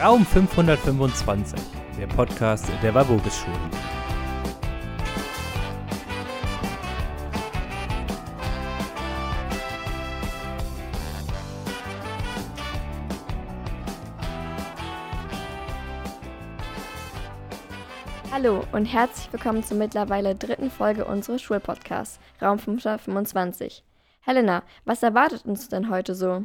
Raum 525, der Podcast der Waboges-Schulen. Hallo und herzlich willkommen zur mittlerweile dritten Folge unseres Schulpodcasts, Raum 525. Helena, was erwartet uns denn heute so?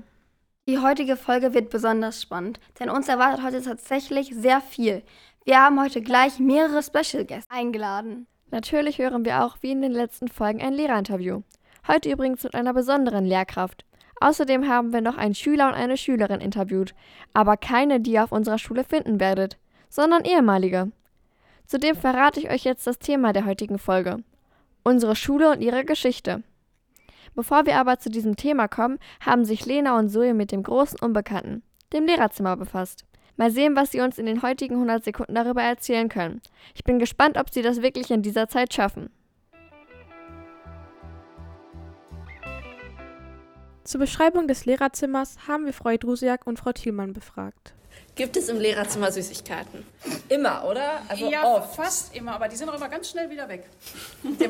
Die heutige Folge wird besonders spannend, denn uns erwartet heute tatsächlich sehr viel. Wir haben heute gleich mehrere Special Guests eingeladen. Natürlich hören wir auch wie in den letzten Folgen ein Lehrerinterview. Heute übrigens mit einer besonderen Lehrkraft. Außerdem haben wir noch einen Schüler und eine Schülerin interviewt, aber keine, die ihr auf unserer Schule finden werdet, sondern ehemalige. Zudem verrate ich euch jetzt das Thema der heutigen Folge. Unsere Schule und ihre Geschichte. Bevor wir aber zu diesem Thema kommen, haben sich Lena und Zoe mit dem großen Unbekannten, dem Lehrerzimmer, befasst. Mal sehen, was sie uns in den heutigen 100 Sekunden darüber erzählen können. Ich bin gespannt, ob sie das wirklich in dieser Zeit schaffen. Zur Beschreibung des Lehrerzimmers haben wir Frau Drusiak und Frau Thielmann befragt. Gibt es im Lehrerzimmer Süßigkeiten? Immer, oder? Also ja, oft. fast immer, aber die sind auch immer ganz schnell wieder weg.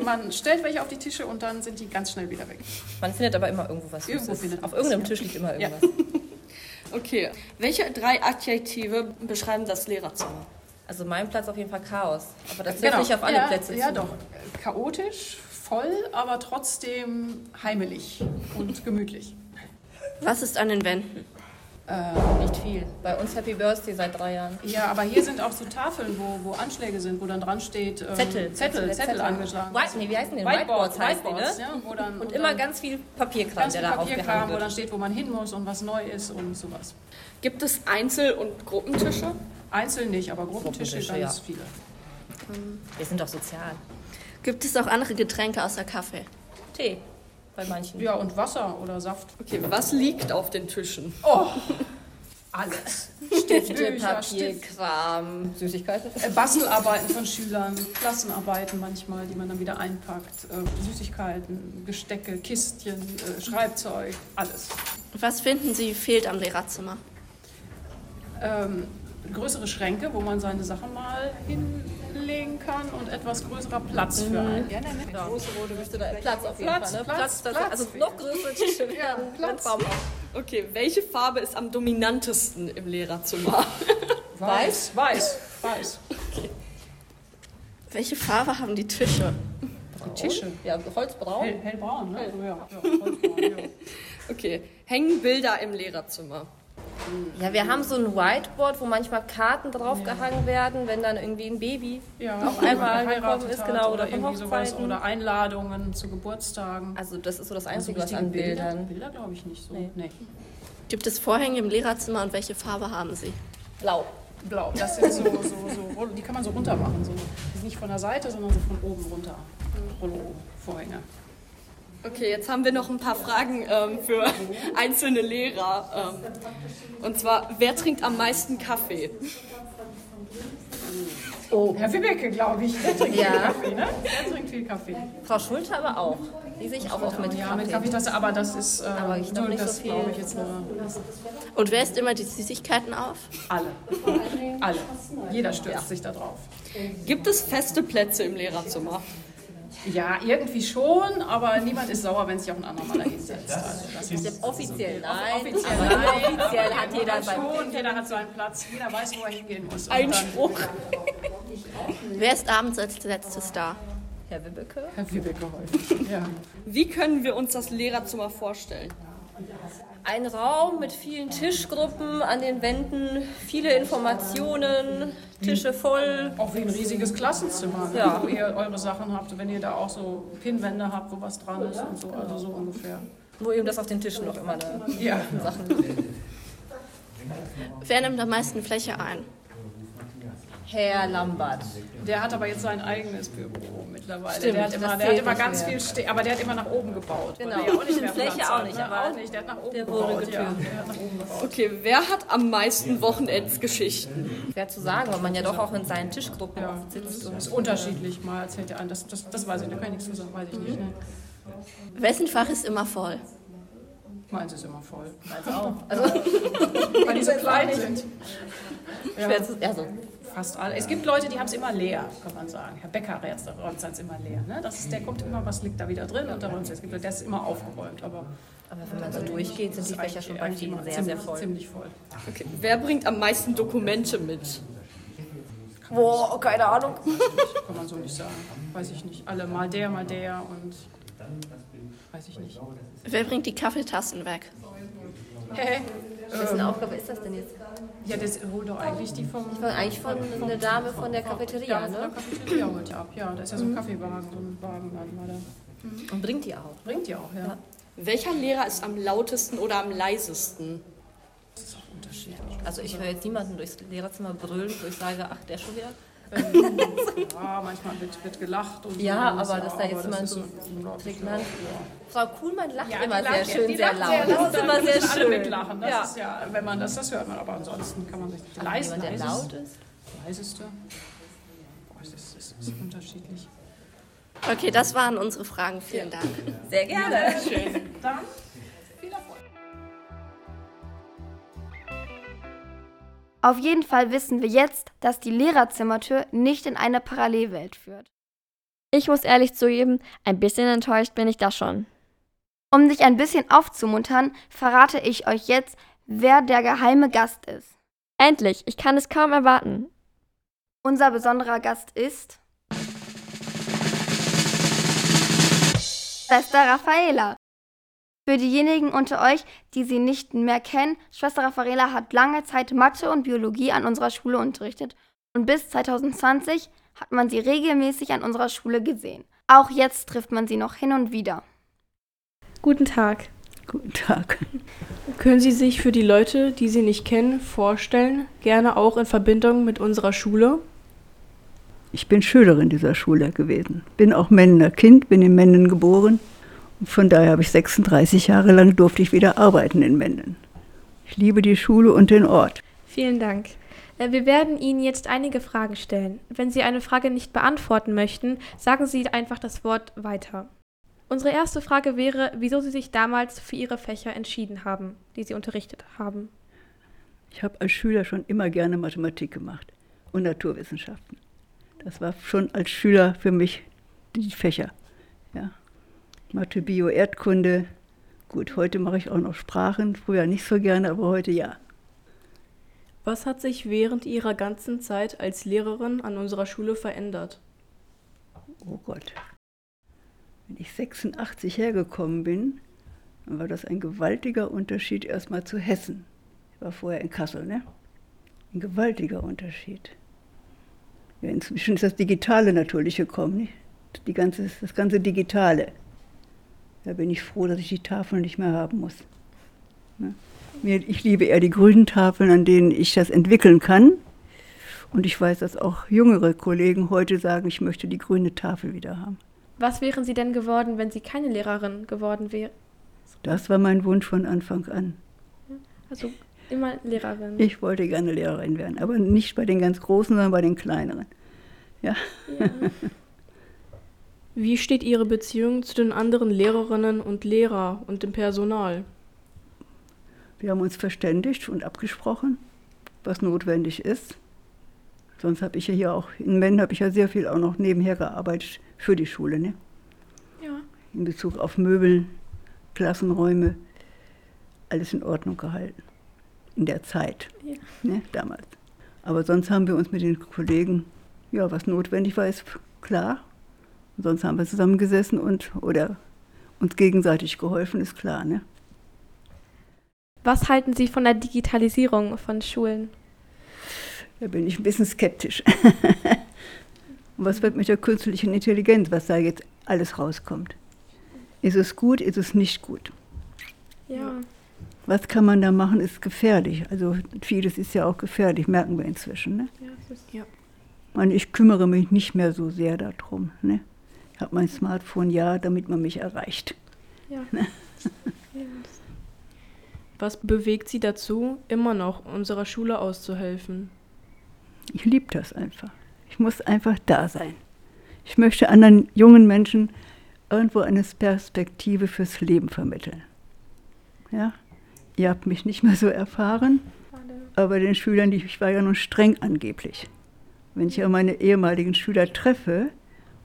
Man stellt welche auf die Tische und dann sind die ganz schnell wieder weg. Man findet aber immer irgendwo was Irgendwo Süßes. findet Auf irgendeinem Tisch liegt immer irgendwas. Ja. Okay, welche drei Adjektive beschreiben das Lehrerzimmer? Also mein Platz auf jeden Fall Chaos. Aber das trifft genau. nicht auf alle ja, Plätze Ja, zu. doch. Chaotisch, voll, aber trotzdem heimelig und gemütlich. Was ist an den Wänden? Äh, nicht viel. Bei uns Happy Birthday seit drei Jahren. Ja, aber hier sind auch so Tafeln, wo, wo Anschläge sind, wo dann dran steht ähm, Zettel, Zettel, Zettel, Zettel angeschlagen. White, nee, wie heißen die? Whiteboards, Whiteboards, Whiteboards die, ne? ja, wo dann, und, und immer ganz viel Papierkram, ganz der viel da Papierkram, wo dann steht, wo man hin muss und was neu ist und sowas. Gibt es Einzel- und Gruppentische? Einzel nicht, aber Gruppentische, Gruppentische ganz ja. viele. Wir sind doch sozial. Gibt es auch andere Getränke außer Kaffee? Tee bei manchen. Ja, und Wasser oder Saft. Okay, was liegt auf den Tischen? Oh! alles. Stifte, Papier, Kram, Süßigkeiten. Äh, Bastelarbeiten von Schülern, Klassenarbeiten manchmal, die man dann wieder einpackt, äh, Süßigkeiten, Gestecke, Kistchen, äh, Schreibzeug, alles. Was finden Sie fehlt am Lehrerzimmer? Ähm, größere Schränke, wo man seine Sachen mal hinlegen kann und etwas größerer Platz für mhm. einen. Ja, ne, ne. Große rote müsste da Platz auf jeden Platz, Fall. Ne? Platz, Platz, Platz, also noch größere Tische ja, Platz. Okay, welche Farbe ist am dominantesten im Lehrerzimmer? Weiß, weiß, weiß. Okay. Welche Farbe haben die Tische? Die Tische? Ja, Holzbraun. Hell, hellbraun, ne? Ja, ja, Holzbraun, ja. Okay, hängen Bilder im Lehrerzimmer? Ja, wir haben so ein Whiteboard, wo manchmal Karten draufgehangen ja. werden, wenn dann irgendwie ein Baby ja, auf einmal gekommen ist, genau, oder, oder irgendwie sowas, oder Einladungen zu Geburtstagen. Also das ist so das Einzige, also was an Bildern. Bilder, glaube ich nicht so. Nee. nee. Gibt es Vorhänge im Lehrerzimmer und welche Farbe haben sie? Blau. Blau. Das sind so, so, so, die kann man so runter machen. So. Nicht von der Seite, sondern so von oben runter. Rollo-Vorhänge. Okay, jetzt haben wir noch ein paar Fragen ähm, für einzelne Lehrer. Ähm, und zwar, wer trinkt am meisten Kaffee? Oh. Herr Wibecke, glaube ich. Der trinkt ja. viel Kaffee, ne? Der trinkt viel Kaffee. Frau Schulte aber auch. Die sich auch oft mit ja, Kaffee. mit Kaffeetasse, aber das ist, äh, aber ich glaube nicht das so viel. Ich jetzt nur. Und wer isst immer die Süßigkeiten auf? Alle. Alle. Jeder stürzt ja. sich da drauf. Gibt es feste Plätze im Lehrerzimmer? Ja, irgendwie schon, aber niemand ist sauer, wenn sich auch ein anderer mal dahin setzt. Also das ist offiziell nein. Offiziell, nein. offiziell hat jeder seinen Jeder hat seinen Platz. Jeder weiß, wo er hingehen muss. Einspruch. Wer ist abends als letztes da? Herr Wibbeke. Herr Wibbeke häufig, ja. Wie können wir uns das Lehrerzimmer vorstellen? Ein Raum mit vielen Tischgruppen an den Wänden, viele Informationen, Tische voll. Auch wie ein riesiges Klassenzimmer, ne? ja. wo ihr eure Sachen habt, wenn ihr da auch so Pinwände habt, wo was dran ist und so, also so ungefähr. Wo eben das auf den Tischen noch immer eine ja. Sachen. Wer nimmt am meisten Fläche ein? Herr Lambert. Der hat aber jetzt sein eigenes Büro mittlerweile. Stimmt, der hat immer, der hat immer ganz mehr. viel, Ste aber der hat immer nach oben gebaut. Genau. Der auch nicht mehr Fläche auch nicht, hat, aber auch nicht. Der hat nach oben der wurde gebaut. Ja, getürmt. der hat nach oben gebaut. Okay, wer hat am meisten Wochenendsgeschichten? Schwer zu sagen, weil man ja doch auch in seinen Tischgruppen ja, sitzt. Das ist unterschiedlich. Mal erzählt er an. Das, das, das weiß ich, da kann ich nichts zu sagen, weiß ich nicht. Ne? Wessen Fach ist immer voll? Meins ist immer voll. Meins auch. Also, weil die so klein sind. Schwer zu, also, Fast alle. Es gibt Leute, die haben es immer leer, kann man sagen. Herr Becker räumt es immer leer. Ne? Das ist, der guckt immer, was liegt da wieder drin und da räumt es. gibt, der ist immer aufgeräumt. Aber, aber wenn man so durchgeht, sind die Fächer schon bei vielen sehr, ziemlich, sehr voll. Ziemlich voll. Okay. Wer bringt am meisten Dokumente mit? Boah, keine Ahnung. Kann man so nicht sagen. Weiß ich nicht. Alle mal der, mal der und weiß ich nicht. Wer bringt die Kaffeetassen weg? Hä? Wessen Aufgabe ist das denn jetzt? Ja, das holt doch eigentlich die vom. Von, eigentlich von einer Dame von der Cafeteria, ja, von der ne? Cafeteria holt die ab. Ja, da ist ja so ein Kaffeewagen, so ein Wagen dann mal da. Und bringt die auch. Bringt die auch, ja. Welcher Lehrer ist am lautesten oder am leisesten? Das ist auch unterschiedlich. Also ich höre jetzt niemanden durchs Lehrerzimmer brüllen, wo ich sage, ach, der schon wieder. Ähm, ja, manchmal wird, wird gelacht und Ja, so. aber dass da jetzt jemand so prägnant-. Frau Kuhlmann lacht Ja, immer die sehr lacht- schön, die sehr lacht laut. Das ist immer sehr alle schön. mitlachen. Das Ja. ist ja, wenn man das, das hört man, aber ansonsten kann man sich Aber leise, jemand, der laut ist? leiseste. Boah, das ist, das ist unterschiedlich. Okay, das waren unsere Fragen. Vielen Dank. Sehr gerne. Dann Auf jeden Fall wissen wir jetzt, dass die Lehrerzimmertür nicht in eine Parallelwelt führt. Ich muss ehrlich zugeben, ein bisschen enttäuscht bin ich da schon. Um dich ein bisschen aufzumuntern, verrate ich euch jetzt, wer der geheime Gast ist. Endlich, ich kann es kaum erwarten. Unser besonderer Gast ist Schwester Raffaela. Für diejenigen unter euch, die sie nicht mehr kennen, Schwester Raffaela hat lange Zeit Mathe und Biologie an unserer Schule unterrichtet und bis 2020 hat man sie regelmäßig an unserer Schule gesehen. Auch jetzt trifft man sie noch hin und wieder. Guten Tag. Guten Tag. Können Sie sich für die Leute, die Sie nicht kennen, vorstellen, gerne auch in Verbindung mit unserer Schule? Ich bin Schülerin dieser Schule gewesen. Bin auch Mendener Kind, bin in Menden geboren. Von daher habe ich 36 Jahre lang durfte ich wieder arbeiten in Menden. Ich liebe die Schule und den Ort. Vielen Dank. Äh, Wir werden Ihnen jetzt einige Fragen stellen. Wenn Sie eine Frage nicht beantworten möchten, sagen Sie einfach das Wort weiter. Unsere erste Frage wäre, wieso Sie sich damals für Ihre Fächer entschieden haben, die Sie unterrichtet haben. Ich habe als Schüler schon immer gerne Mathematik gemacht und Naturwissenschaften. Das war schon als Schüler für mich die Fächer. Mathe, Bio, Erdkunde. Gut, heute mache ich auch noch Sprachen. Früher nicht so gerne, aber heute ja. Was hat sich während Ihrer ganzen Zeit als Lehrerin an unserer Schule verändert? Oh Gott. Wenn ich 86 hergekommen bin, dann war das ein gewaltiger Unterschied erstmal zu Hessen. Ich war vorher in Kassel, ne? Ein gewaltiger Unterschied. Ja, inzwischen ist das Digitale natürlich gekommen, nicht? Die ganze, das ganze Digitale. Da bin ich froh, dass ich die Tafeln nicht mehr haben muss. Ne? Ich liebe eher die grünen Tafeln, an denen ich das entwickeln kann. Und ich weiß, dass auch jüngere Kollegen heute sagen, ich möchte die grüne Tafel wieder haben. Was wären Sie denn geworden, wenn Sie keine Lehrerin geworden wären? Das war mein Wunsch von Anfang an. Also immer Lehrerin. Ich wollte gerne Lehrerin werden, aber nicht bei den ganz Großen, sondern bei den Kleineren. Ja. Wie steht Ihre Beziehung zu den anderen Lehrerinnen und Lehrer und dem Personal? Wir haben uns verständigt und abgesprochen, was notwendig ist. Sonst habe ich ja hier auch, in Menden habe ich ja sehr viel auch noch nebenher gearbeitet für die Schule, ne? Ja. In Bezug auf Möbel, Klassenräume, alles in Ordnung gehalten. In der Zeit, Ja. ne, damals. Aber sonst haben wir uns mit den Kollegen, ja, was notwendig war, ist klar. Sonst haben wir zusammengesessen und oder uns gegenseitig geholfen, ist klar, ne? Was halten Sie von der Digitalisierung von Schulen? Da bin ich ein bisschen skeptisch. Und was wird mit der künstlichen Intelligenz, was da jetzt alles rauskommt? Ist es gut, ist es nicht gut? Ja. Was kann man da machen, ist gefährlich. Also vieles ist ja auch gefährlich, merken wir inzwischen. Ne? Ja, das ist, ja. Ich meine, ich kümmere mich nicht mehr so sehr darum. Ne? Ich habe mein Smartphone ja, damit man mich erreicht. ja. Was bewegt Sie dazu, immer noch unserer Schule auszuhelfen? Ich liebe das einfach. Ich muss einfach da sein. Ich möchte anderen jungen Menschen irgendwo eine Perspektive fürs Leben vermitteln. Ja? Ihr habt mich nicht mehr so erfahren, aber den Schülern, die, ich war ja nun streng angeblich. Wenn ich ja meine ehemaligen Schüler treffe,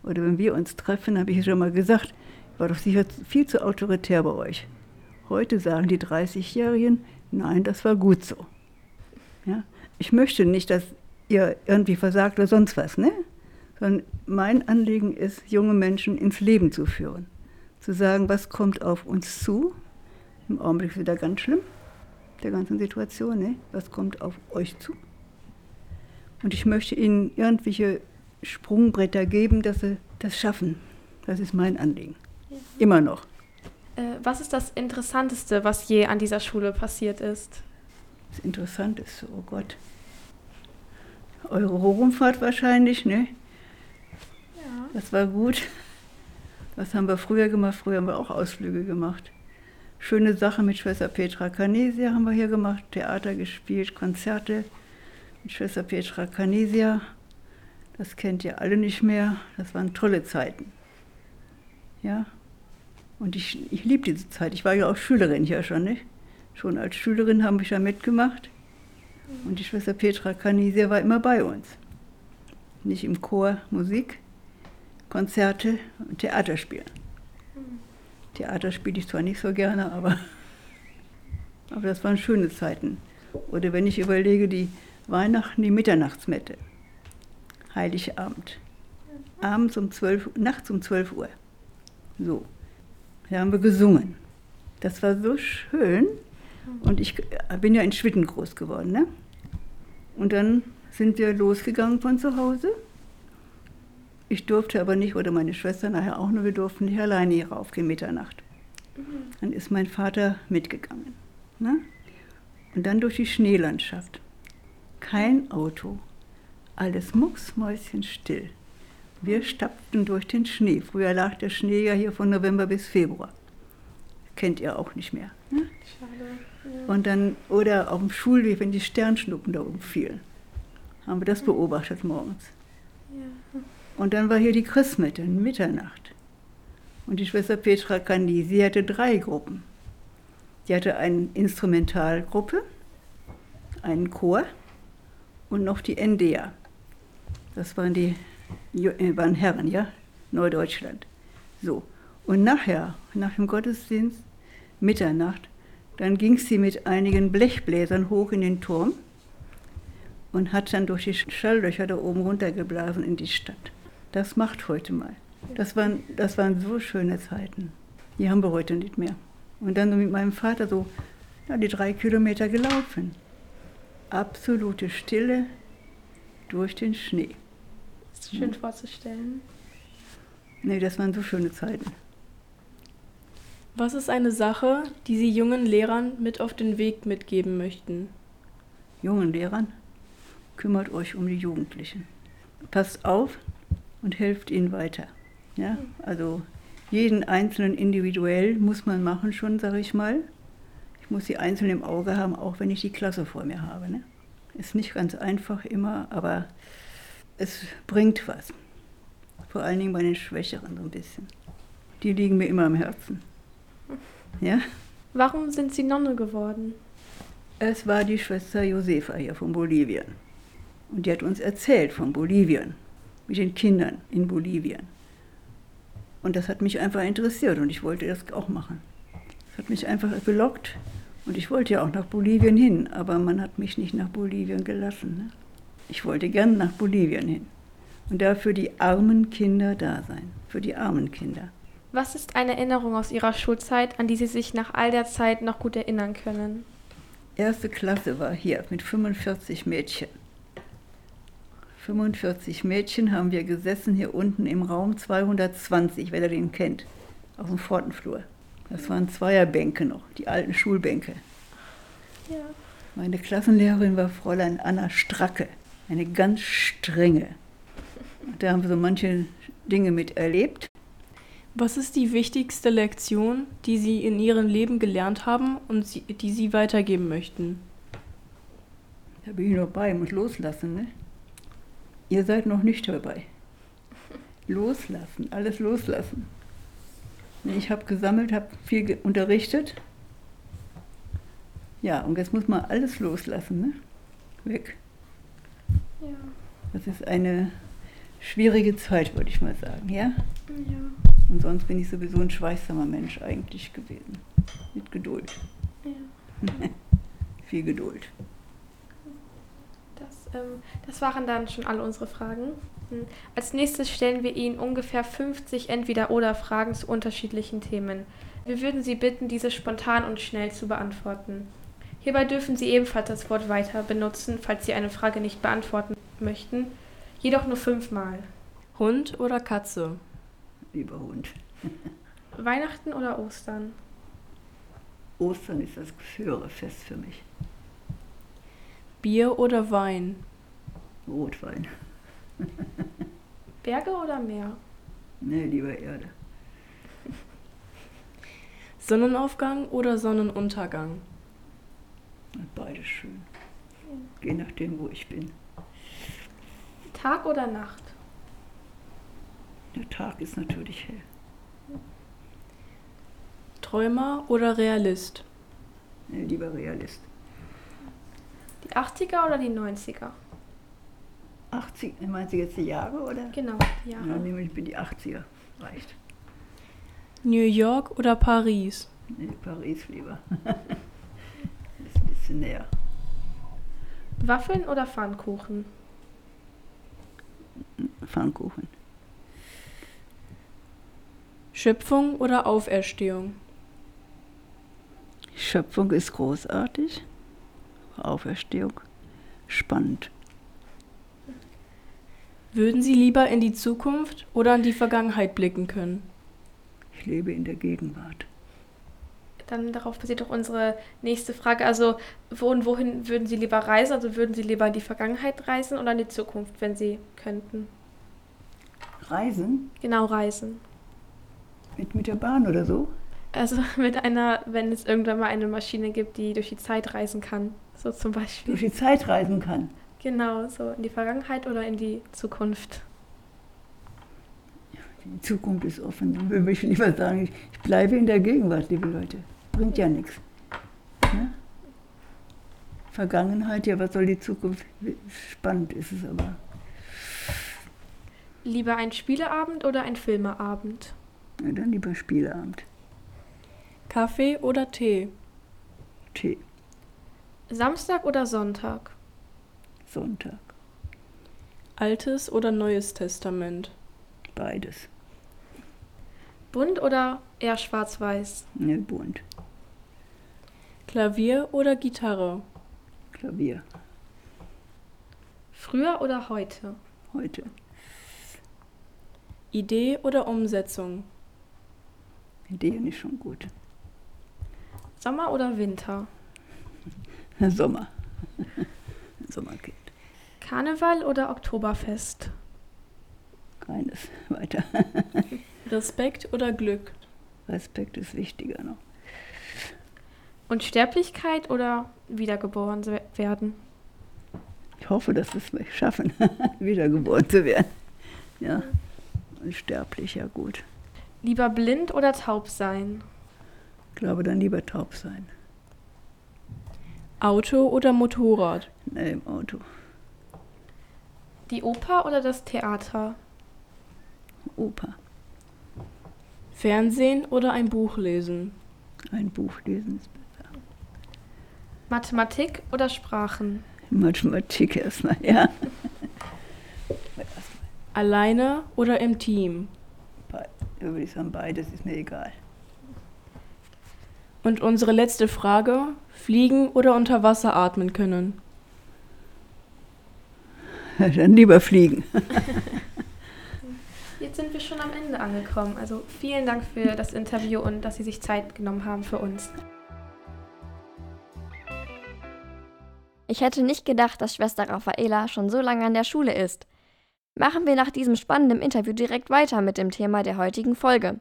oder wenn wir uns treffen, habe ich ja schon mal gesagt, war doch sicher viel zu autoritär bei euch. Heute sagen die 30-Jährigen, nein, das war gut so. Ja? Ich möchte nicht, dass ihr irgendwie versagt oder sonst was, ne? sondern mein Anliegen ist, junge Menschen ins Leben zu führen. Zu sagen, was kommt auf uns zu. Im Augenblick wieder ganz schlimm, der ganzen Situation. Ne? Was kommt auf euch zu? Und ich möchte ihnen irgendwelche Sprungbretter geben, dass sie das schaffen. Das ist mein Anliegen. Ja. Immer noch. Äh, was ist das Interessanteste, was je an dieser Schule passiert ist? Das Interessanteste, oh Gott. Eure Rumfahrt wahrscheinlich, ne? Ja. Das war gut. Das haben wir früher gemacht. Früher haben wir auch Ausflüge gemacht. Schöne Sache mit Schwester Petra Canesia haben wir hier gemacht. Theater gespielt, Konzerte mit Schwester Petra Canesia. Das kennt ihr alle nicht mehr. Das waren tolle Zeiten. Ja. Und ich, ich liebe diese Zeit. Ich war ja auch Schülerin hier schon, nicht? Schon als Schülerin haben wir ja mitgemacht. Und die Schwester Petra Canisia war immer bei uns. Nicht im Chor Musik, Konzerte und Theater spielen. Theater spiele ich zwar nicht so gerne, aber, aber das waren schöne Zeiten. Oder wenn ich überlege, die Weihnachten, die Mitternachtsmette, Heiligabend, abends um 12, nachts um 12 Uhr. So, da haben wir gesungen. Das war so schön. Und ich bin ja in Schwitten groß geworden. Ne? Und dann sind wir losgegangen von zu Hause. Ich durfte aber nicht, oder meine Schwester nachher auch nur, wir durften nicht alleine hier raufgehen, Mitternacht. Mhm. Dann ist mein Vater mitgegangen. Ne? Und dann durch die Schneelandschaft. Kein Auto. Alles mucksmäuschenstill. Wir stapften durch den Schnee. Früher lag der Schnee ja hier von November bis Februar. Kennt ihr auch nicht mehr. Ne? Schade. Und dann, oder auf dem Schulweg, wenn die Sternschnuppen da oben fielen, haben wir das beobachtet morgens. Und dann war hier die Christmette, Mitternacht. Und die Schwester Petra Kandi, sie hatte drei Gruppen. Sie hatte eine Instrumentalgruppe, einen Chor und noch die NDA. Das waren die äh, waren Herren, ja, Neudeutschland. So. Und nachher, nach dem Gottesdienst, Mitternacht, dann ging sie mit einigen Blechbläsern hoch in den Turm und hat dann durch die Schalllöcher da oben runtergeblasen in die Stadt. Das macht heute mal. Das waren, das waren so schöne Zeiten. Die haben wir heute nicht mehr. Und dann mit meinem Vater so ja, die drei Kilometer gelaufen. Absolute Stille durch den Schnee. Schön ja. vorzustellen. Nee, das waren so schöne Zeiten. Was ist eine Sache, die Sie jungen Lehrern mit auf den Weg mitgeben möchten? Jungen Lehrern, kümmert euch um die Jugendlichen. Passt auf und helft ihnen weiter. Ja? Also jeden Einzelnen individuell muss man machen schon, sage ich mal. Ich muss die Einzelnen im Auge haben, auch wenn ich die Klasse vor mir habe. Ne? Ist nicht ganz einfach immer, aber es bringt was. Vor allen Dingen bei den Schwächeren so ein bisschen. Die liegen mir immer am Herzen. Ja? Warum sind Sie Nonne geworden? Es war die Schwester Josefa hier von Bolivien. Und die hat uns erzählt von Bolivien, mit den Kindern in Bolivien. Und das hat mich einfach interessiert und ich wollte das auch machen. Das hat mich einfach gelockt und ich wollte ja auch nach Bolivien hin, aber man hat mich nicht nach Bolivien gelassen. Ne? Ich wollte gern nach Bolivien hin und da für die armen Kinder da sein, für die armen Kinder. Was ist eine Erinnerung aus Ihrer Schulzeit, an die Sie sich nach all der Zeit noch gut erinnern können? Erste Klasse war hier mit 45 Mädchen. 45 Mädchen haben wir gesessen hier unten im Raum 220, wer den kennt, auf dem Pfortenflur. Das waren Zweierbänke noch, die alten Schulbänke. Ja. Meine Klassenlehrerin war Fräulein Anna Stracke, eine ganz strenge. Da haben wir so manche Dinge miterlebt. Was ist die wichtigste Lektion, die Sie in Ihrem Leben gelernt haben und Sie, die Sie weitergeben möchten? Da bin ich noch bei, muss loslassen, ne? Ihr seid noch nicht dabei. Loslassen, alles loslassen. Ich habe gesammelt, habe viel unterrichtet. Ja, und jetzt muss man alles loslassen, ne? weg. Ja. Das ist eine schwierige Zeit, würde ich mal sagen, ja? Ja. Und sonst bin ich sowieso ein schweißsamer Mensch eigentlich gewesen. Mit Geduld. Ja. Viel Geduld. Das, ähm, das waren dann schon alle unsere Fragen. Hm. Als nächstes stellen wir Ihnen ungefähr 50 Entweder-Oder-Fragen zu unterschiedlichen Themen. Wir würden Sie bitten, diese spontan und schnell zu beantworten. Hierbei dürfen Sie ebenfalls das Wort weiter benutzen, falls Sie eine Frage nicht beantworten möchten, jedoch nur fünfmal. Hund oder Katze? Lieber Hund. Weihnachten oder Ostern? Ostern ist das höhere Fest für mich. Bier oder Wein? Rotwein. Berge oder Meer? Nee, lieber Erde. Sonnenaufgang oder Sonnenuntergang? Beides schön. Je nachdem, wo ich bin. Tag oder Nacht? Der Tag ist natürlich hell. Träumer oder Realist? Nee, lieber Realist. Die 80er oder die 90er? 80, meinst du jetzt die Jahre oder? Genau, die Jahre. Ja, nehme ich bin die 80er. Reicht. New York oder Paris? Nee, Paris lieber. bisschen näher. Waffeln oder Pfannkuchen? Pfannkuchen. Schöpfung oder Auferstehung? Schöpfung ist großartig. Auferstehung spannend. Würden Sie lieber in die Zukunft oder in die Vergangenheit blicken können? Ich lebe in der Gegenwart. Dann darauf basiert auch unsere nächste Frage. Also, wo und wohin würden Sie lieber reisen? Also, würden Sie lieber in die Vergangenheit reisen oder in die Zukunft, wenn Sie könnten? Reisen? Genau, reisen. Mit, mit der Bahn oder so? Also mit einer, wenn es irgendwann mal eine Maschine gibt, die durch die Zeit reisen kann. So zum Beispiel. Durch die Zeit reisen kann. Genau, so in die Vergangenheit oder in die Zukunft. Die Zukunft ist offen. Dann würde ich lieber sagen, ich, ich bleibe in der Gegenwart, liebe Leute. Bringt ja nichts. Ne? Vergangenheit, ja, was soll die Zukunft? Spannend ist es aber. Lieber ein Spieleabend oder ein Filmeabend? Ja, dann lieber Spieleabend. Kaffee oder Tee? Tee. Samstag oder Sonntag? Sonntag. Altes oder Neues Testament? Beides. Bunt oder eher schwarz-weiß? Ne, bunt. Klavier oder Gitarre? Klavier. Früher oder heute? Heute. Idee oder Umsetzung? Ideen ist schon gut. Sommer oder Winter? Sommer. Sommerkind. Karneval oder Oktoberfest? Keines. Weiter. Respekt oder Glück? Respekt ist wichtiger noch. Und Sterblichkeit oder wiedergeboren werden? Ich hoffe, dass wir es schaffen, wiedergeboren zu werden. Ja, unsterblich, ja gut. Lieber blind oder taub sein? Ich glaube, dann lieber taub sein. Auto oder Motorrad? Nee, im Auto. Die Oper oder das Theater? Oper. Fernsehen oder ein Buch lesen? Ein Buch lesen ist besser. Mathematik oder Sprachen? Mathematik erstmal, ja. Alleine oder im Team? Be würde ich sagen, beides ist mir egal. Und unsere letzte Frage: Fliegen oder unter Wasser atmen können? Dann lieber fliegen. Jetzt sind wir schon am Ende angekommen. Also vielen Dank für das Interview und dass Sie sich Zeit genommen haben für uns. Ich hätte nicht gedacht, dass Schwester Raffaela schon so lange an der Schule ist. Machen wir nach diesem spannenden Interview direkt weiter mit dem Thema der heutigen Folge.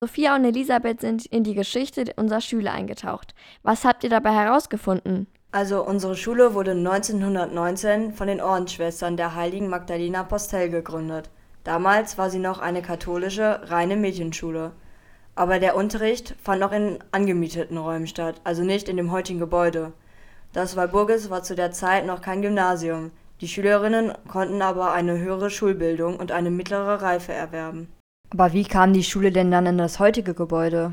Sophia und Elisabeth sind in die Geschichte unserer Schule eingetaucht. Was habt ihr dabei herausgefunden? Also unsere Schule wurde 1919 von den Ordensschwestern der heiligen Magdalena Postel gegründet. Damals war sie noch eine katholische, reine Mädchenschule. Aber der Unterricht fand noch in angemieteten Räumen statt, also nicht in dem heutigen Gebäude. Das Walburgis war zu der Zeit noch kein Gymnasium. Die Schülerinnen konnten aber eine höhere Schulbildung und eine mittlere Reife erwerben. Aber wie kam die Schule denn dann in das heutige Gebäude?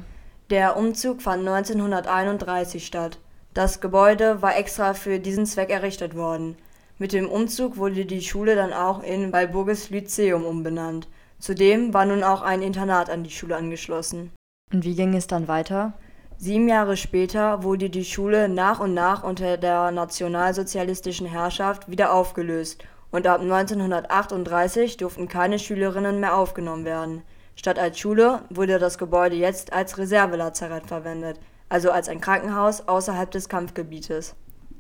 Der Umzug fand 1931 statt. Das Gebäude war extra für diesen Zweck errichtet worden. Mit dem Umzug wurde die Schule dann auch in Walburgis Lyzeum umbenannt. Zudem war nun auch ein Internat an die Schule angeschlossen. Und wie ging es dann weiter? Sieben Jahre später wurde die Schule nach und nach unter der nationalsozialistischen Herrschaft wieder aufgelöst und ab 1938 durften keine Schülerinnen mehr aufgenommen werden. Statt als Schule wurde das Gebäude jetzt als Reservelazarett verwendet, also als ein Krankenhaus außerhalb des Kampfgebietes.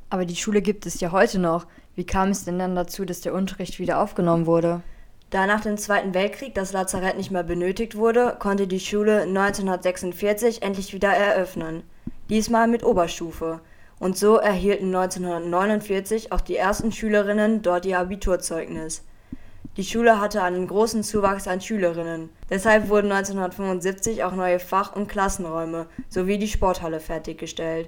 Aber die Schule gibt es ja heute noch. Wie kam es denn dann dazu, dass der Unterricht wieder aufgenommen wurde? Da nach dem Zweiten Weltkrieg das Lazarett nicht mehr benötigt wurde, konnte die Schule 1946 endlich wieder eröffnen. Diesmal mit Oberstufe. Und so erhielten 1949 auch die ersten Schülerinnen dort ihr Abiturzeugnis. Die Schule hatte einen großen Zuwachs an Schülerinnen. Deshalb wurden 1975 auch neue Fach- und Klassenräume sowie die Sporthalle fertiggestellt.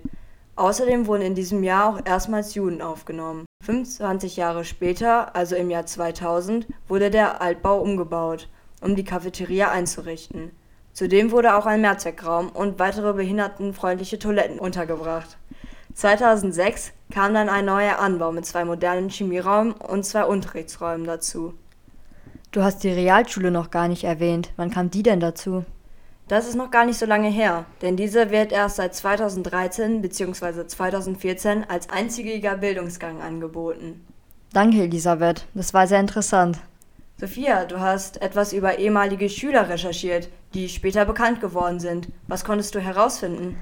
Außerdem wurden in diesem Jahr auch erstmals Juden aufgenommen. 25 Jahre später, also im Jahr 2000, wurde der Altbau umgebaut, um die Cafeteria einzurichten. Zudem wurde auch ein Mehrzweckraum und weitere behindertenfreundliche Toiletten untergebracht. 2006 kam dann ein neuer Anbau mit zwei modernen Chemieräumen und zwei Unterrichtsräumen dazu. Du hast die Realschule noch gar nicht erwähnt. Wann kam die denn dazu? Das ist noch gar nicht so lange her, denn diese wird erst seit 2013 bzw. 2014 als einziger Bildungsgang angeboten. Danke, Elisabeth. Das war sehr interessant. Sophia, du hast etwas über ehemalige Schüler recherchiert, die später bekannt geworden sind. Was konntest du herausfinden?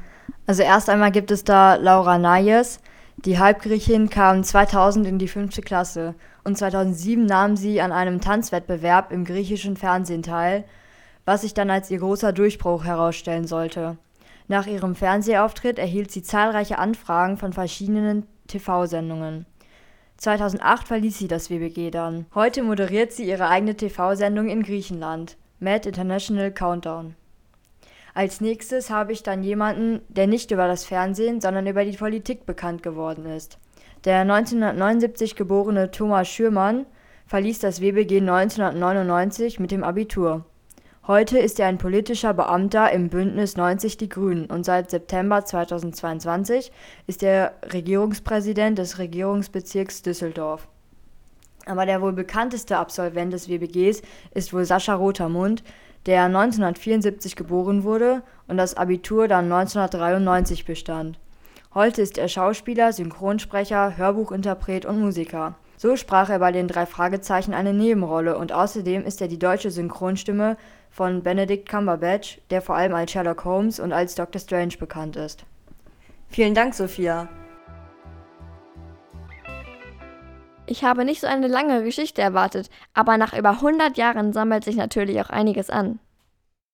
Also erst einmal gibt es da Laura Nayes. Die Halbgriechin kam 2000 in die fünfte Klasse und 2007 nahm sie an einem Tanzwettbewerb im griechischen Fernsehen teil, was sich dann als ihr großer Durchbruch herausstellen sollte. Nach ihrem Fernsehauftritt erhielt sie zahlreiche Anfragen von verschiedenen TV-Sendungen. 2008 verließ sie das WBG dann. Heute moderiert sie ihre eigene TV-Sendung in Griechenland, Mad International Countdown. Als nächstes habe ich dann jemanden, der nicht über das Fernsehen, sondern über die Politik bekannt geworden ist. Der 1979 geborene Thomas Schürmann verließ das WBG 1999 mit dem Abitur. Heute ist er ein politischer Beamter im Bündnis 90 Die Grünen und seit September 2022 ist er Regierungspräsident des Regierungsbezirks Düsseldorf. Aber der wohl bekannteste Absolvent des WBGs ist wohl Sascha Rotermund, der 1974 geboren wurde und das Abitur dann 1993 bestand. Heute ist er Schauspieler, Synchronsprecher, Hörbuchinterpret und Musiker. So sprach er bei den drei Fragezeichen eine Nebenrolle und außerdem ist er die deutsche Synchronstimme von Benedict Cumberbatch, der vor allem als Sherlock Holmes und als Dr. Strange bekannt ist. Vielen Dank, Sophia. Ich habe nicht so eine lange Geschichte erwartet, aber nach über 100 Jahren sammelt sich natürlich auch einiges an.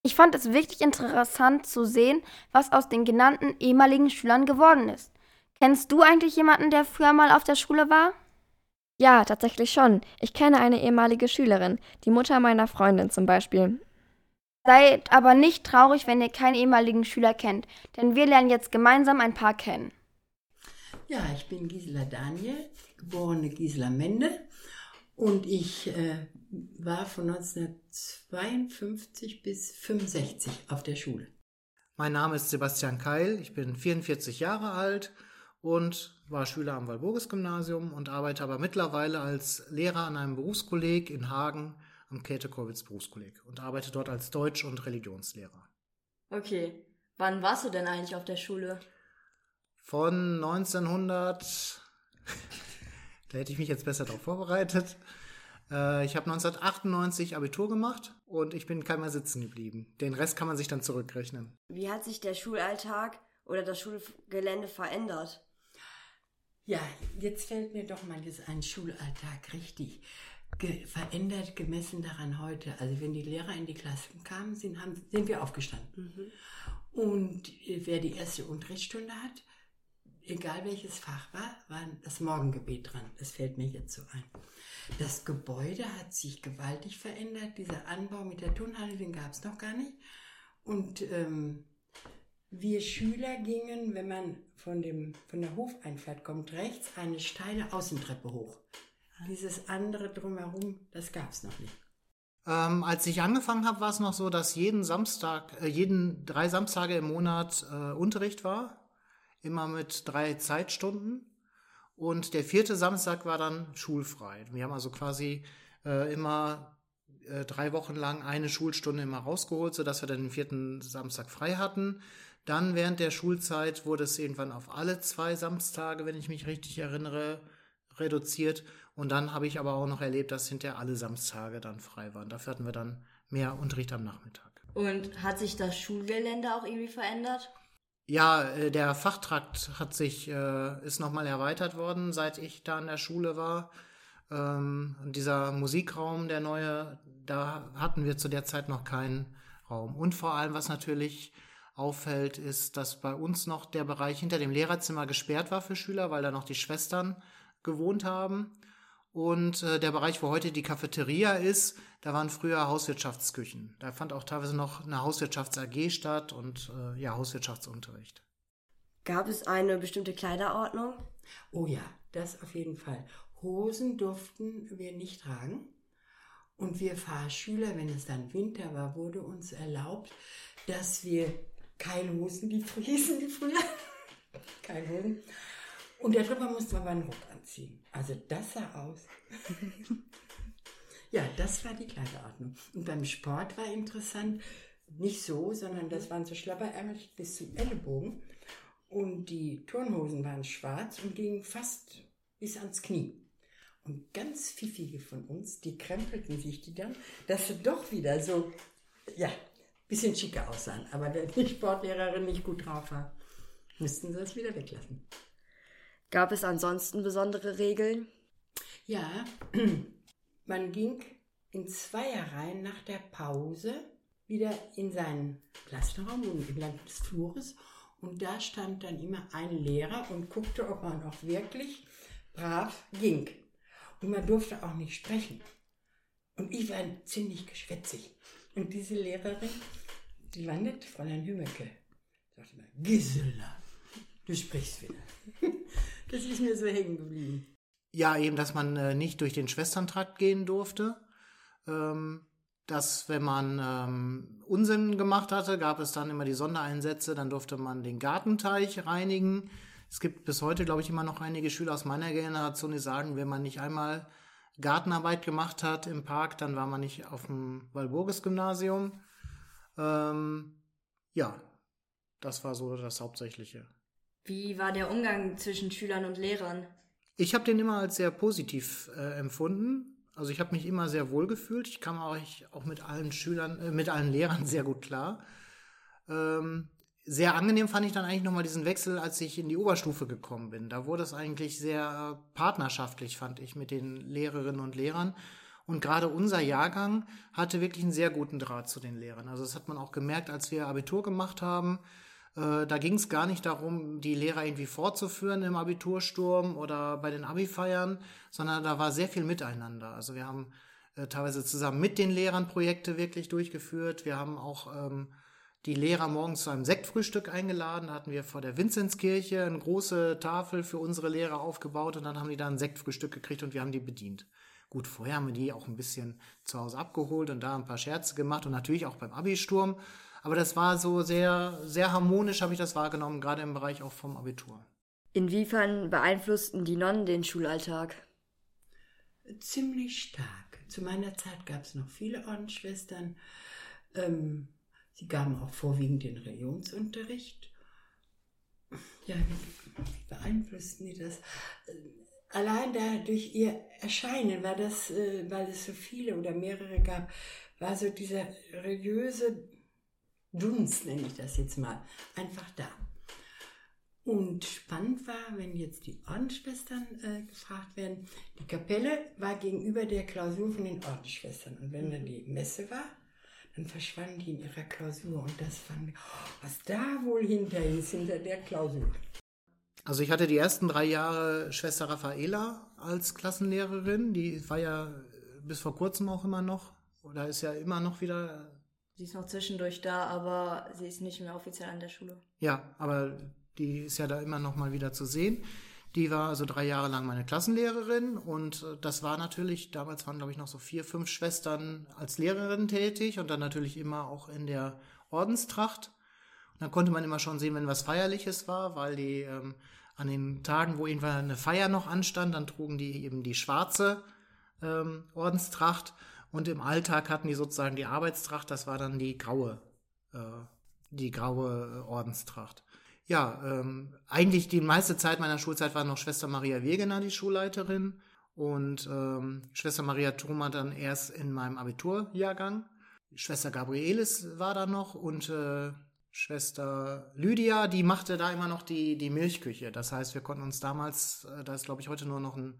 Ich fand es wirklich interessant zu sehen, was aus den genannten ehemaligen Schülern geworden ist. Kennst du eigentlich jemanden, der früher mal auf der Schule war? Ja, tatsächlich schon. Ich kenne eine ehemalige Schülerin, die Mutter meiner Freundin zum Beispiel. Seid aber nicht traurig, wenn ihr keinen ehemaligen Schüler kennt, denn wir lernen jetzt gemeinsam ein paar kennen. Ja, ich bin Gisela Daniel, geborene Gisela Mende und ich äh, war von 1952 bis 65 auf der Schule. Mein Name ist Sebastian Keil, ich bin 44 Jahre alt und war Schüler am Walburgis-Gymnasium und arbeite aber mittlerweile als Lehrer an einem Berufskolleg in Hagen am Käthe-Kollwitz Berufskolleg und arbeite dort als Deutsch- und Religionslehrer. Okay. Wann warst du denn eigentlich auf der Schule? Von 1900. da hätte ich mich jetzt besser darauf vorbereitet. Äh, ich habe 1998 Abitur gemacht und ich bin kein mehr sitzen geblieben. Den Rest kann man sich dann zurückrechnen. Wie hat sich der Schulalltag oder das Schulgelände verändert? Ja, jetzt fällt mir doch mal ein Schulalltag richtig ge verändert, gemessen daran heute. Also wenn die Lehrer in die Klassen kamen, sind, haben, sind wir aufgestanden. Mhm. Und äh, wer die erste Unterrichtsstunde hat, egal welches Fach war, war das Morgengebet dran. Das fällt mir jetzt so ein. Das Gebäude hat sich gewaltig verändert. Dieser Anbau mit der Turnhalle, den gab es noch gar nicht. Und ähm, Wir Schüler gingen, wenn man von, dem, von der Hofeinfahrt kommt, rechts eine steile Außentreppe hoch. Dieses andere drumherum, das gab es noch nicht. Ähm, als ich angefangen habe, war es noch so, dass jeden Samstag, äh, jeden drei Samstage im Monat äh, Unterricht war, immer mit drei Zeitstunden. Und der vierte Samstag war dann schulfrei. Wir haben also quasi äh, immer äh, drei Wochen lang eine Schulstunde immer rausgeholt, sodass wir dann den vierten Samstag frei hatten. Dann während der Schulzeit wurde es irgendwann auf alle zwei Samstage, wenn ich mich richtig erinnere, reduziert. Und dann habe ich aber auch noch erlebt, dass hinterher alle Samstage dann frei waren. Dafür hatten wir dann mehr Unterricht am Nachmittag. Und hat sich das Schulgelände auch irgendwie verändert? Ja, äh, der Fachtrakt hat sich, äh, ist nochmal erweitert worden, seit ich da an der Schule war. Ähm, und dieser Musikraum, der neue, da hatten wir zu der Zeit noch keinen Raum. Und vor allem, was natürlich auffällt, ist, dass bei uns noch der Bereich hinter dem Lehrerzimmer gesperrt war für Schüler, weil da noch die Schwestern gewohnt haben. Und äh, der Bereich, wo heute die Cafeteria ist, da waren früher Hauswirtschaftsküchen. Da fand auch teilweise noch eine Hauswirtschafts-AG statt und äh, ja, Hauswirtschaftsunterricht. Gab es eine bestimmte Kleiderordnung? Oh ja, das auf jeden Fall. Hosen durften wir nicht tragen. Und wir Fahrschüler, wenn es dann Winter war, wurde uns erlaubt, dass wir keine Hosen, die hießen die früher, keine Hosen. Und darüber musste man einen Rock anziehen. Also das sah aus. ja, das war die Kleiderordnung. Und beim Sport war interessant, nicht so, sondern das waren so Schlapperärmel bis zum Ellenbogen. Und die Turnhosen waren schwarz und gingen fast bis ans Knie. Und ganz pfiffige von uns, die krempelten sich die dann, dass sie doch wieder so, ja, bisschen schicker aussahen. Aber wenn die Sportlehrerin nicht gut drauf war, mussten sie es wieder weglassen. Gab es ansonsten besondere Regeln? Ja, man ging in Zweierreihen nach der Pause wieder in seinen Klassenraum entlang des Flures und da stand dann immer ein Lehrer und guckte, ob man auch wirklich brav ging. Und man durfte auch nicht sprechen. Und ich war ziemlich geschwätzig. Und diese Lehrerin, die war nett, Fräulein Hümmecke, sagte mal, Gisela, du sprichst wieder. Das ist mir so hängen geblieben. Ja, eben, dass man äh, nicht durch den Schwesterntrakt gehen durfte. Ähm, dass, wenn man ähm, Unsinn gemacht hatte, gab es dann immer die Sondereinsätze, dann durfte man den Gartenteich reinigen. Es gibt bis heute, glaube ich, immer noch einige Schüler aus meiner Generation, die sagen, wenn man nicht einmal Gartenarbeit gemacht hat im Park, dann war man nicht auf dem Walburgis-Gymnasium. Ähm, ja, das war so das Hauptsächliche. Wie war der Umgang zwischen Schülern und Lehrern? Ich habe den immer als sehr positiv äh, empfunden. Also ich habe mich immer sehr wohl gefühlt. Ich kam auch, ich, auch mit allen Schülern, äh, mit allen Lehrern sehr gut klar. Ähm, sehr angenehm fand ich dann eigentlich nochmal diesen Wechsel, als ich in die Oberstufe gekommen bin. Da wurde es eigentlich sehr partnerschaftlich, fand ich, mit den Lehrerinnen und Lehrern. Und gerade unser Jahrgang hatte wirklich einen sehr guten Draht zu den Lehrern. Also das hat man auch gemerkt, als wir Abitur gemacht haben. Äh, da ging es gar nicht darum, die Lehrer irgendwie fortzuführen im Abitursturm oder bei den Abi-Feiern, sondern da war sehr viel Miteinander. Also wir haben äh, teilweise zusammen mit den Lehrern Projekte wirklich durchgeführt. Wir haben auch ähm, die Lehrer morgens zu einem Sektfrühstück eingeladen. Da hatten wir vor der Vinzenzkirche eine große Tafel für unsere Lehrer aufgebaut und dann haben die da ein Sektfrühstück gekriegt und wir haben die bedient. Gut, vorher haben wir die auch ein bisschen zu Hause abgeholt und da ein paar Scherze gemacht und natürlich auch beim Abi-Sturm. Aber das war so sehr, sehr harmonisch, habe ich das wahrgenommen, gerade im Bereich auch vom Abitur. Inwiefern beeinflussten die Nonnen den Schulalltag? Ziemlich stark. Zu meiner Zeit gab es noch viele Ordensschwestern. Ähm, sie gaben auch vorwiegend den Religionsunterricht. Ja, wie beeinflussten die das? Allein da durch ihr Erscheinen war das, äh, weil es so viele oder mehrere gab, war so dieser religiöse Dunst, nenne ich das jetzt mal, einfach da. Und spannend war, wenn jetzt die Ordensschwestern äh, gefragt werden, die Kapelle war gegenüber der Klausur von den Ordensschwestern. Und wenn dann die Messe war, dann verschwanden die in ihrer Klausur. Und das fand ich, was da wohl hinter ist, hinter der Klausur. Also ich hatte die ersten drei Jahre Schwester Raffaela als Klassenlehrerin. Die war ja bis vor kurzem auch immer noch, oder ist ja immer noch wieder Sie ist noch zwischendurch da, aber sie ist nicht mehr offiziell an der Schule. Ja, aber die ist ja da immer noch mal wieder zu sehen. Die war also drei Jahre lang meine Klassenlehrerin und äh, das war natürlich, damals waren glaube ich noch so vier, fünf Schwestern als Lehrerin tätig und dann natürlich immer auch in der Ordenstracht. Und dann konnte man immer schon sehen, wenn was Feierliches war, weil die ähm, an den Tagen, wo irgendwann eine Feier noch anstand, dann trugen die eben die schwarze ähm, Ordenstracht und im Alltag hatten die sozusagen die Arbeitstracht, das war dann die graue, äh, die graue äh, Ordenstracht. Ja, ähm, eigentlich die meiste Zeit meiner Schulzeit war noch Schwester Maria Wegener die Schulleiterin und ähm, Schwester Maria Thoma dann erst in meinem Abiturjahrgang. Schwester Gabrielis war da noch und äh, Schwester Lydia, die machte da immer noch die, die Milchküche. Das heißt, wir konnten uns damals, äh, da ist glaube ich heute nur noch ein,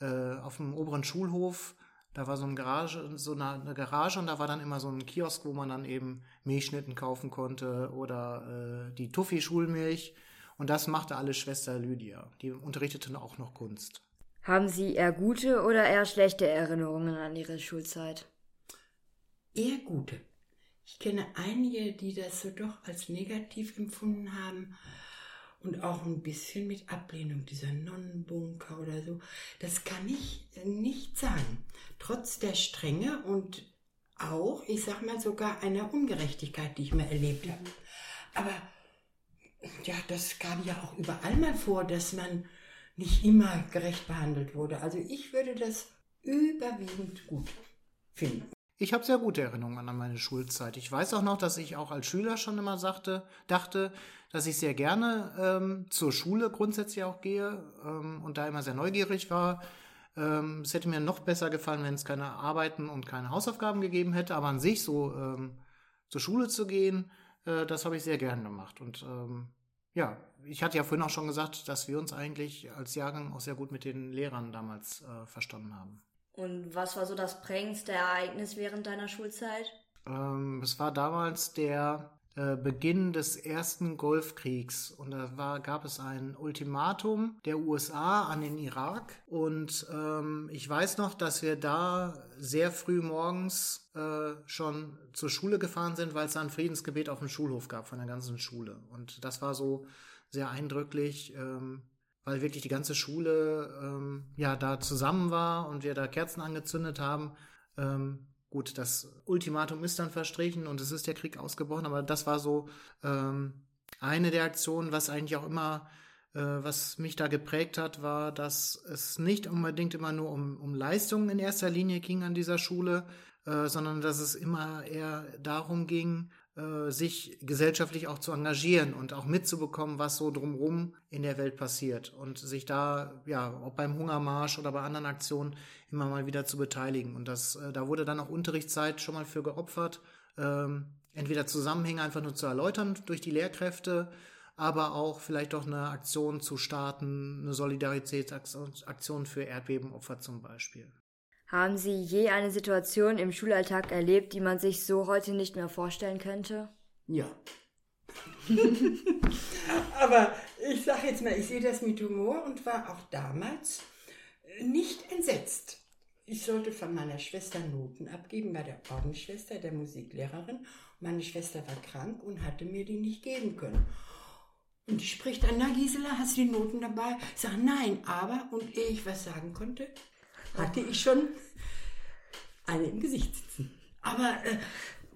äh, auf dem oberen Schulhof, da war so eine Garage, so eine, eine, Garage und da war dann immer so ein Kiosk, wo man dann eben Milchschnitten kaufen konnte oder äh, die Tuffy-Schulmilch. Und das machte alles Schwester Lydia. Die unterrichtete auch noch Kunst. Haben Sie eher gute oder eher schlechte Erinnerungen an Ihre Schulzeit? Eher gute. Ich kenne einige, die das so doch als negativ empfunden haben und auch ein bisschen mit Ablehnung dieser Nonnenbunker oder so. Das kann ich nicht sagen. Trotz der Strenge und auch, ich sag mal, sogar einer Ungerechtigkeit, die ich mal erlebt habe. Aber ja, das kam ja auch überall mal vor, dass man nicht immer gerecht behandelt wurde. Also ich würde das überwiegend gut finden. Ich habe sehr gute Erinnerungen an meine Schulzeit. Ich weiß auch noch, dass ich auch als Schüler schon immer sagte, dachte, dass ich sehr gerne ähm, zur Schule grundsätzlich auch gehe ähm, und da immer sehr neugierig war. Ähm, es hätte mir noch besser gefallen, wenn es keine Arbeiten und keine Hausaufgaben gegeben hätte, aber an sich so ähm, zur Schule zu gehen, äh, das habe ich sehr gern gemacht. Und ähm, ja, ich hatte ja vorhin auch schon gesagt, dass wir uns eigentlich als Jahrgang auch sehr gut mit den Lehrern damals äh, verstanden haben. Und was war so das prägendste Ereignis während deiner Schulzeit? Ähm, es war damals der äh, Beginn des ersten Golfkriegs und da war, gab es ein Ultimatum der USA an den Irak und ähm, ich weiß noch, dass wir da sehr früh morgens äh, schon zur Schule gefahren sind, weil es da ein Friedensgebet auf dem Schulhof gab von der ganzen Schule und das war so sehr eindrücklich. Ähm, weil wirklich die ganze Schule ähm, ja da zusammen war und wir da Kerzen angezündet haben. Ähm, gut, das Ultimatum ist dann verstrichen und es ist der Krieg ausgebrochen, aber das war so ähm, eine der Aktionen, was eigentlich auch immer, äh, was mich da geprägt hat, war, dass es nicht unbedingt immer nur um, um Leistungen in erster Linie ging an dieser Schule, äh, sondern dass es immer eher darum ging, äh, sich gesellschaftlich auch zu engagieren und auch mitzubekommen, was so drumherum in der Welt passiert und sich da, ja, ob beim Hungermarsch oder bei anderen Aktionen immer mal wieder zu beteiligen. Und das, äh, da wurde dann auch Unterrichtszeit schon mal für geopfert, ähm, entweder Zusammenhänge einfach nur zu erläutern durch die Lehrkräfte, aber auch vielleicht doch eine Aktion zu starten, eine Solidaritätsaktion für Erdbebenopfer zum Beispiel. Haben Sie je eine Situation im Schulalltag erlebt, die man sich so heute nicht mehr vorstellen könnte? Ja. Aber ich sage jetzt mal, ich sehe das mit Humor und war auch damals nicht entsetzt. Ich sollte von meiner Schwester Noten abgeben bei der Ordensschwester, der Musiklehrerin. Meine Schwester war krank und hatte mir die nicht geben können. Und die spricht an, na Gisela, hast du die Noten dabei? Ich sage, nein, aber, und ehe ich was sagen konnte, hatte ich schon eine im Gesicht sitzen. Aber äh,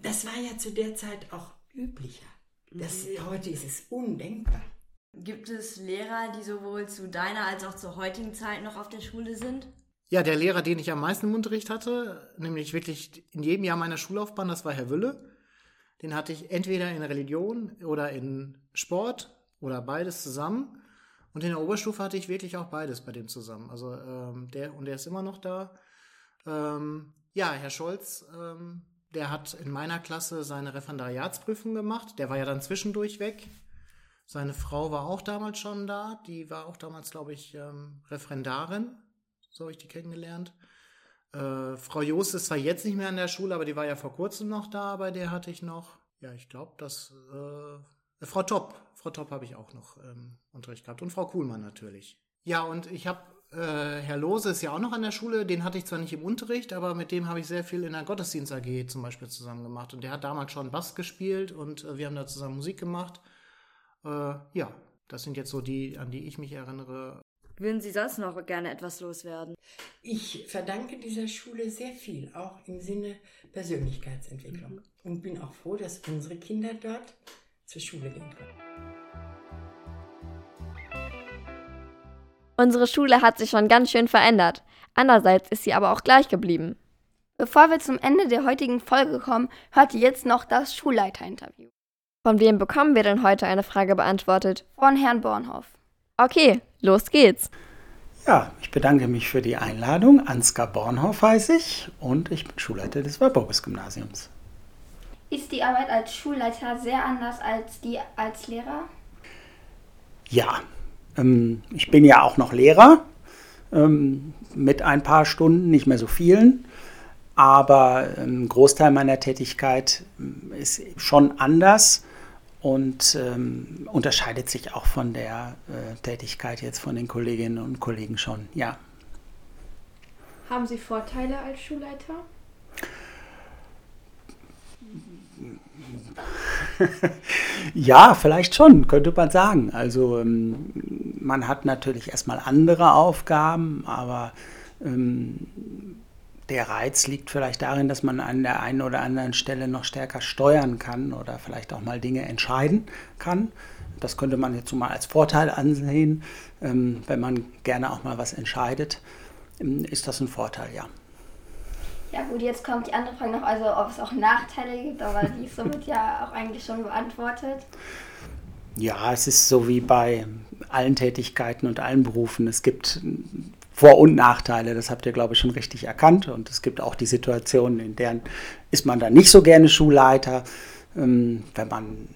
das war ja zu der Zeit auch üblicher. Das, mhm. Heute ist es undenkbar. Gibt es Lehrer, die sowohl zu deiner als auch zur heutigen Zeit noch auf der Schule sind? Ja, der Lehrer, den ich am meisten im Unterricht hatte, nämlich wirklich in jedem Jahr meiner Schullaufbahn, das war Herr Wülle. Den hatte ich entweder in Religion oder in Sport oder beides zusammen. Und in der Oberstufe hatte ich wirklich auch beides bei dem zusammen. Also ähm, der und der ist immer noch da. Ähm, ja, Herr Scholz, ähm, der hat in meiner Klasse seine Referendariatsprüfung gemacht. Der war ja dann zwischendurch weg. Seine Frau war auch damals schon da. Die war auch damals, glaube ich, ähm, Referendarin. So habe ich die kennengelernt. Äh, Frau Jost ist zwar jetzt nicht mehr an der Schule, aber die war ja vor kurzem noch da. Bei der hatte ich noch, ja, ich glaube, das äh, Frau Topp, Frau Topp habe ich auch noch ähm, Unterricht gehabt und Frau Kuhlmann natürlich. Ja, und ich habe äh, Herr Lose ist ja auch noch an der Schule, den hatte ich zwar nicht im Unterricht, aber mit dem habe ich sehr viel in der Gottesdienst AG zum Beispiel zusammen gemacht. Und der hat damals schon Bass gespielt und äh, wir haben da zusammen Musik gemacht. Äh, ja, das sind jetzt so die, an die ich mich erinnere. Würden Sie sonst noch gerne etwas loswerden? Ich verdanke dieser Schule sehr viel, auch im Sinne Persönlichkeitsentwicklung. Mhm. Und bin auch froh, dass unsere Kinder dort zur Schule gehen können. Unsere Schule hat sich schon ganz schön verändert. Andererseits ist sie aber auch gleich geblieben. Bevor wir zum Ende der heutigen Folge kommen, hört ihr jetzt noch das Schulleiterinterview. Von wem bekommen wir denn heute eine Frage beantwortet? Von Herrn Bornhoff. Okay, los geht's. Ja, ich bedanke mich für die Einladung. Ansgar Bornhoff heiße ich und ich bin Schulleiter des Warburges-Gymnasiums. Ist die Arbeit als Schulleiter sehr anders als die als Lehrer? Ja, ich bin ja auch noch Lehrer ähm, mit ein paar Stunden, nicht mehr so vielen. Aber ein Großteil meiner Tätigkeit ähm, ist schon anders und ähm, unterscheidet sich auch von der äh, Tätigkeit jetzt von den Kolleginnen und Kollegen schon, ja. Haben Sie Vorteile als Schulleiter? ja, vielleicht schon, könnte man sagen. Also ähm, man hat natürlich erstmal andere Aufgaben, aber ähm, der Reiz liegt vielleicht darin, dass man an der einen oder anderen Stelle noch stärker steuern kann oder vielleicht auch mal Dinge entscheiden kann. Das könnte man jetzt mal als Vorteil ansehen. Ähm, wenn man gerne auch mal was entscheidet, ähm, ist das ein Vorteil, ja. Ja gut, jetzt kommt die andere Frage noch, also ob es auch Nachteile gibt, aber die ist somit ja auch eigentlich schon beantwortet. Ja, es ist so wie bei allen Tätigkeiten und allen Berufen. Es gibt Vor- und Nachteile, das habt ihr, glaube ich, schon richtig erkannt. Und es gibt auch die Situationen, in denen ist man dann nicht so gerne Schulleiter, ähm, wenn man,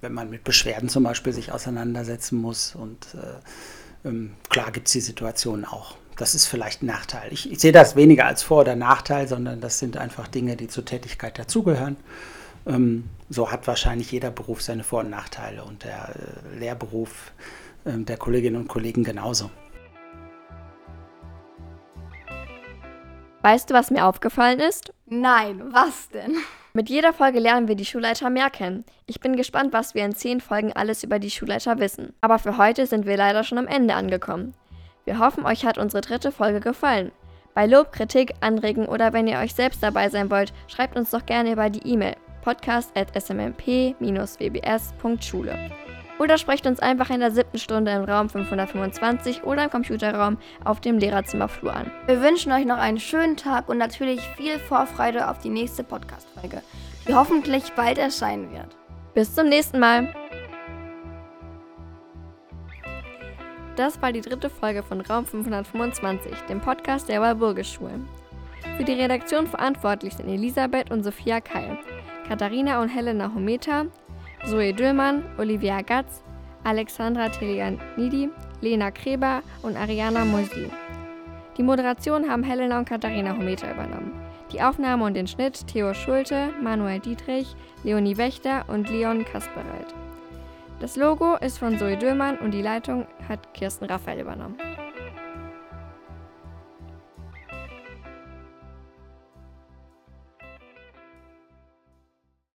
wenn man mit Beschwerden zum Beispiel sich auseinandersetzen muss. Und äh, ähm, klar gibt es die Situationen auch das ist vielleicht ein Nachteil. Ich, ich, sehe das weniger als Vor- oder Nachteil, sondern das sind einfach Dinge, die zur Tätigkeit dazugehören. Ähm, so hat wahrscheinlich jeder Beruf seine Vor- und Nachteile und der äh, Lehrberuf äh, der Kolleginnen und Kollegen genauso. Weißt du, was mir aufgefallen ist? Nein, was denn? Mit jeder Folge lernen wir die Schulleiter mehr kennen. Ich bin gespannt, was wir in zehn Folgen alles über die Schulleiter wissen. Aber für heute sind wir leider schon am Ende angekommen. Wir hoffen, euch hat unsere dritte Folge gefallen. Bei Lob, Kritik, Anregen oder wenn ihr euch selbst dabei sein wollt, schreibt uns doch gerne über die E-Mail podcast.smp-wbs.schule. Oder sprecht uns einfach in der siebten Stunde im Raum 525 oder im Computerraum auf dem Lehrerzimmerflur an. Wir wünschen euch noch einen schönen Tag und natürlich viel Vorfreude auf die nächste Podcast-Folge, die hoffentlich bald erscheinen wird. Bis zum nächsten Mal! Das war die dritte Folge von Raum 525, dem Podcast der Walburgisschulen. Für die Redaktion verantwortlich sind Elisabeth und Sophia Keil, Katharina und Helena Hometa, Zoe Döllmann, Olivia Gatz, Alexandra Telianidi, Lena Kreber und Ariana Moisi. Die Moderation haben Helena und Katharina Hometa übernommen. Die Aufnahme und den Schnitt Theo Schulte, Manuel Dietrich, Leonie Wächter und Leon Kaspereit. Das Logo ist von Zoe Döllmann und die Leitung hat Kirsten Raphael übernommen.